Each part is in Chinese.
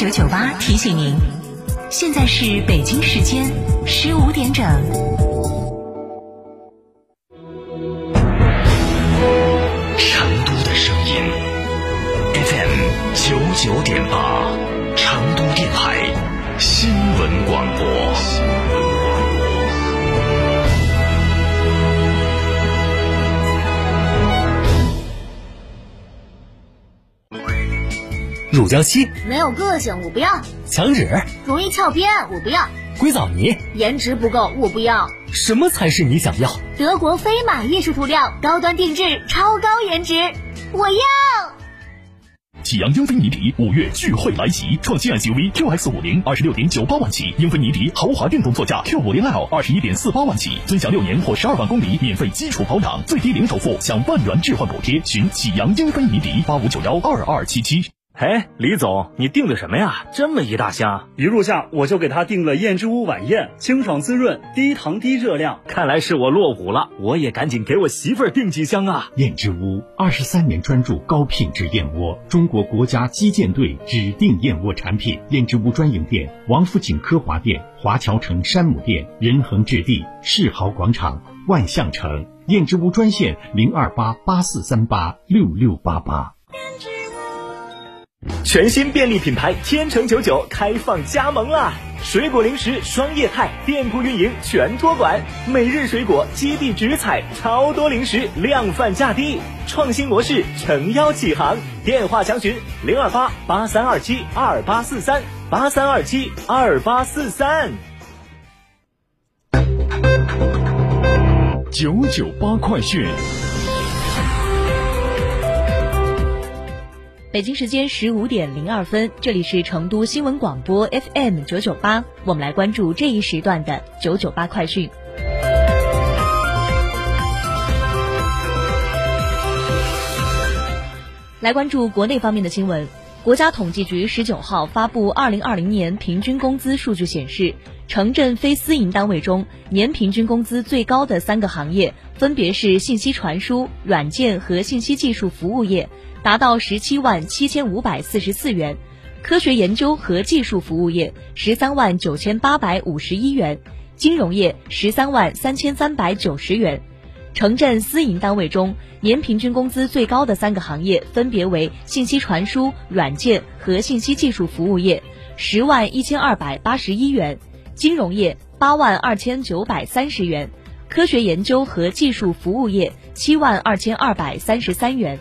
九九八提醒您，现在是北京时间十五点整。乳胶漆没有个性，我不要；墙纸容易翘边，我不要；硅藻泥颜值不够，我不要。什么才是你想要？德国飞马艺术涂料，高端定制，超高颜值，我要。启阳英菲尼迪五月聚会来袭，创新 SUV QX 五零二十六点九八万起，英菲尼迪豪华电动座驾 Q 五零 L 二十一点四八万起，尊享六年或十二万公里免费基础保养，最低零首付享万元置换补贴，寻启阳英菲尼迪八五九幺二二七七。哎，李总，你订的什么呀？这么一大箱！一入夏我就给他订了燕之屋晚宴，清爽滋润，低糖低热量。看来是我落伍了，我也赶紧给我媳妇儿订几箱啊！燕之屋二十三年专注高品质燕窝，中国国家击剑队指定燕窝产品。燕之屋专营店：王府井科华店、华侨城山姆店、仁恒置地、世豪广场、万象城。燕之屋专线：零二八八四三八六六八八。全新便利品牌天成九九开放加盟啦！水果零食双业态，店铺运营全托管，每日水果基地直采，超多零食量贩价低，创新模式诚邀启航。电话详询零二八八三二七二八四三八三二七二八四三。九九八快讯。北京时间十五点零二分，这里是成都新闻广播 FM 九九八，我们来关注这一时段的九九八快讯。来关注国内方面的新闻。国家统计局十九号发布二零二零年平均工资数据显示，城镇非私营单位中年平均工资最高的三个行业分别是信息传输、软件和信息技术服务业，达到十七万七千五百四十四元；科学研究和技术服务业十三万九千八百五十一元；金融业十三万三千三百九十元。城镇私营单位中，年平均工资最高的三个行业分别为信息传输、软件和信息技术服务业，十万一千二百八十一元；金融业八万二千九百三十元；科学研究和技术服务业七万二千二百三十三元。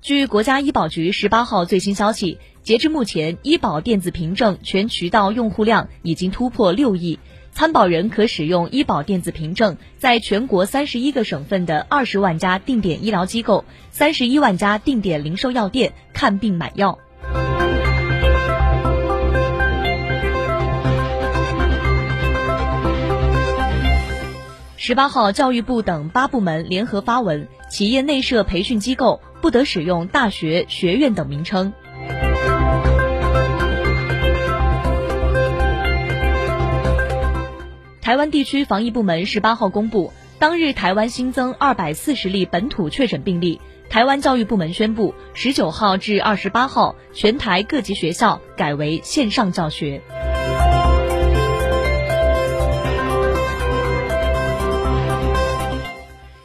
据国家医保局十八号最新消息，截至目前，医保电子凭证全渠道用户量已经突破六亿，参保人可使用医保电子凭证，在全国三十一个省份的二十万家定点医疗机构、三十一万家定点零售药店看病买药。十八号，教育部等八部门联合发文，企业内设培训机构不得使用大学、学院等名称。台湾地区防疫部门十八号公布，当日台湾新增二百四十例本土确诊病例。台湾教育部门宣布，十九号至二十八号，全台各级学校改为线上教学。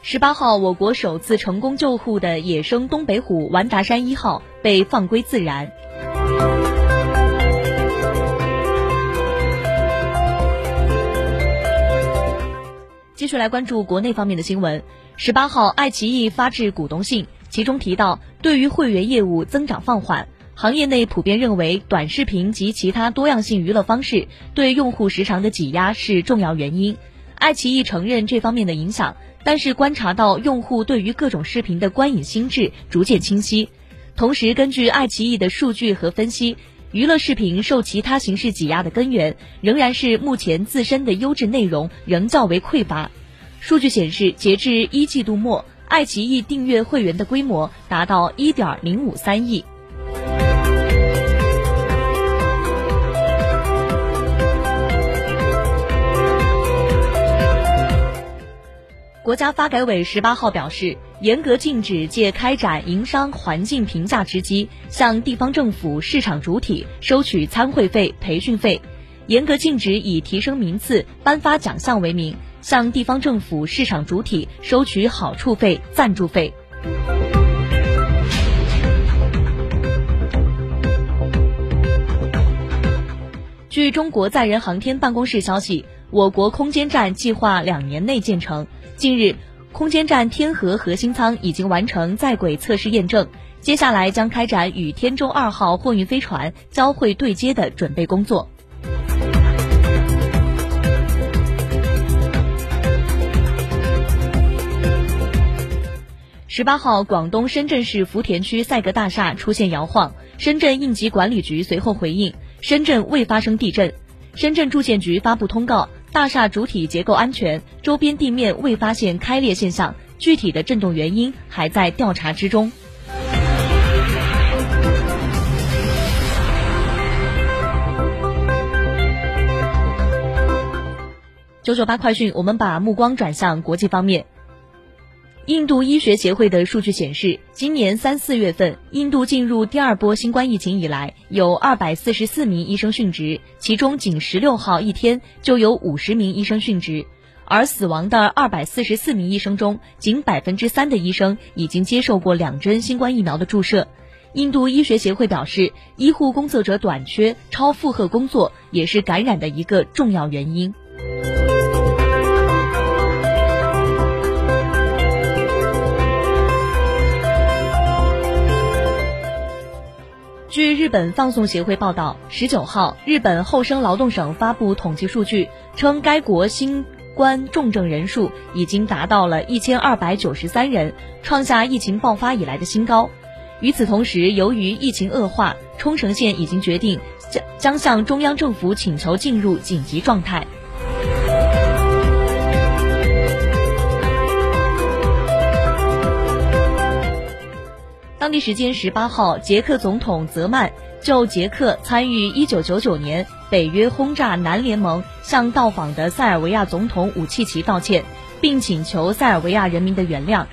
十八号，我国首次成功救护的野生东北虎“完达山一号”被放归自然。继续来关注国内方面的新闻。十八号，爱奇艺发至股东信，其中提到，对于会员业务增长放缓，行业内普遍认为短视频及其他多样性娱乐方式对用户时长的挤压是重要原因。爱奇艺承认这方面的影响。但是观察到用户对于各种视频的观影心智逐渐清晰，同时根据爱奇艺的数据和分析，娱乐视频受其他形式挤压的根源仍然是目前自身的优质内容仍较为匮乏。数据显示，截至一季度末，爱奇艺订阅会员的规模达到一点零五三亿。国家发改委十八号表示，严格禁止借开展营商环境评价之机向地方政府市场主体收取参会费、培训费，严格禁止以提升名次、颁发奖项为名向地方政府市场主体收取好处费、赞助费。据中国载人航天办公室消息，我国空间站计划两年内建成。近日，空间站天河核心舱已经完成在轨测试验证，接下来将开展与天舟二号货运飞船交会对接的准备工作。十八号，广东深圳市福田区赛格大厦出现摇晃，深圳应急管理局随后回应，深圳未发生地震。深圳住建局发布通告。大厦主体结构安全，周边地面未发现开裂现象，具体的震动原因还在调查之中。九九八快讯，我们把目光转向国际方面。印度医学协会的数据显示，今年三四月份，印度进入第二波新冠疫情以来，有二百四十四名医生殉职，其中仅十六号一天就有五十名医生殉职，而死亡的二百四十四名医生中，仅百分之三的医生已经接受过两针新冠疫苗的注射。印度医学协会表示，医护工作者短缺、超负荷工作也是感染的一个重要原因。据日本放送协会报道，十九号，日本厚生劳动省发布统计数据，称该国新冠重症人数已经达到了一千二百九十三人，创下疫情爆发以来的新高。与此同时，由于疫情恶化，冲绳县已经决定将将向中央政府请求进入紧急状态。当地时间十八号，捷克总统泽曼就捷克参与一九九九年北约轰炸南联盟向到访的塞尔维亚总统武契奇道歉，并请求塞尔维亚人民的原谅。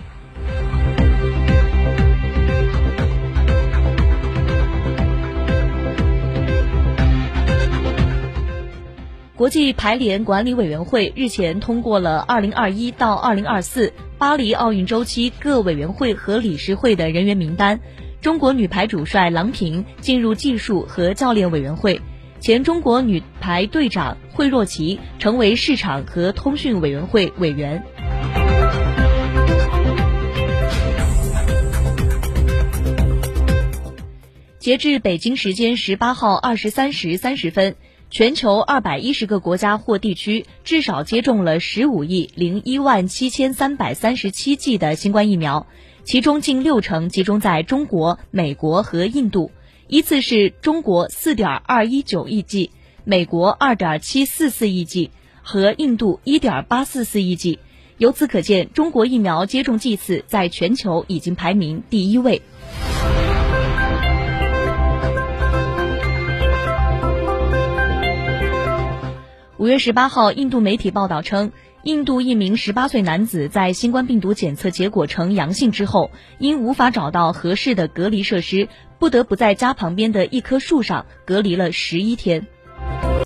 国际排联管理委员会日前通过了二零二一到二零二四巴黎奥运周期各委员会和理事会的人员名单。中国女排主帅郎平进入技术和教练委员会，前中国女排队长惠若琪成为市场和通讯委员会委员。截至北京时间十八号二十三时三十分。全球二百一十个国家或地区至少接种了十五亿零一万七千三百三十七剂的新冠疫苗，其中近六成集中在中国、美国和印度，依次是中国四点二一九亿剂，美国二点七四四亿剂和印度一点八四四亿剂。由此可见，中国疫苗接种剂次在全球已经排名第一位。五月十八号，印度媒体报道称，印度一名十八岁男子在新冠病毒检测结果呈阳性之后，因无法找到合适的隔离设施，不得不在家旁边的一棵树上隔离了十一天。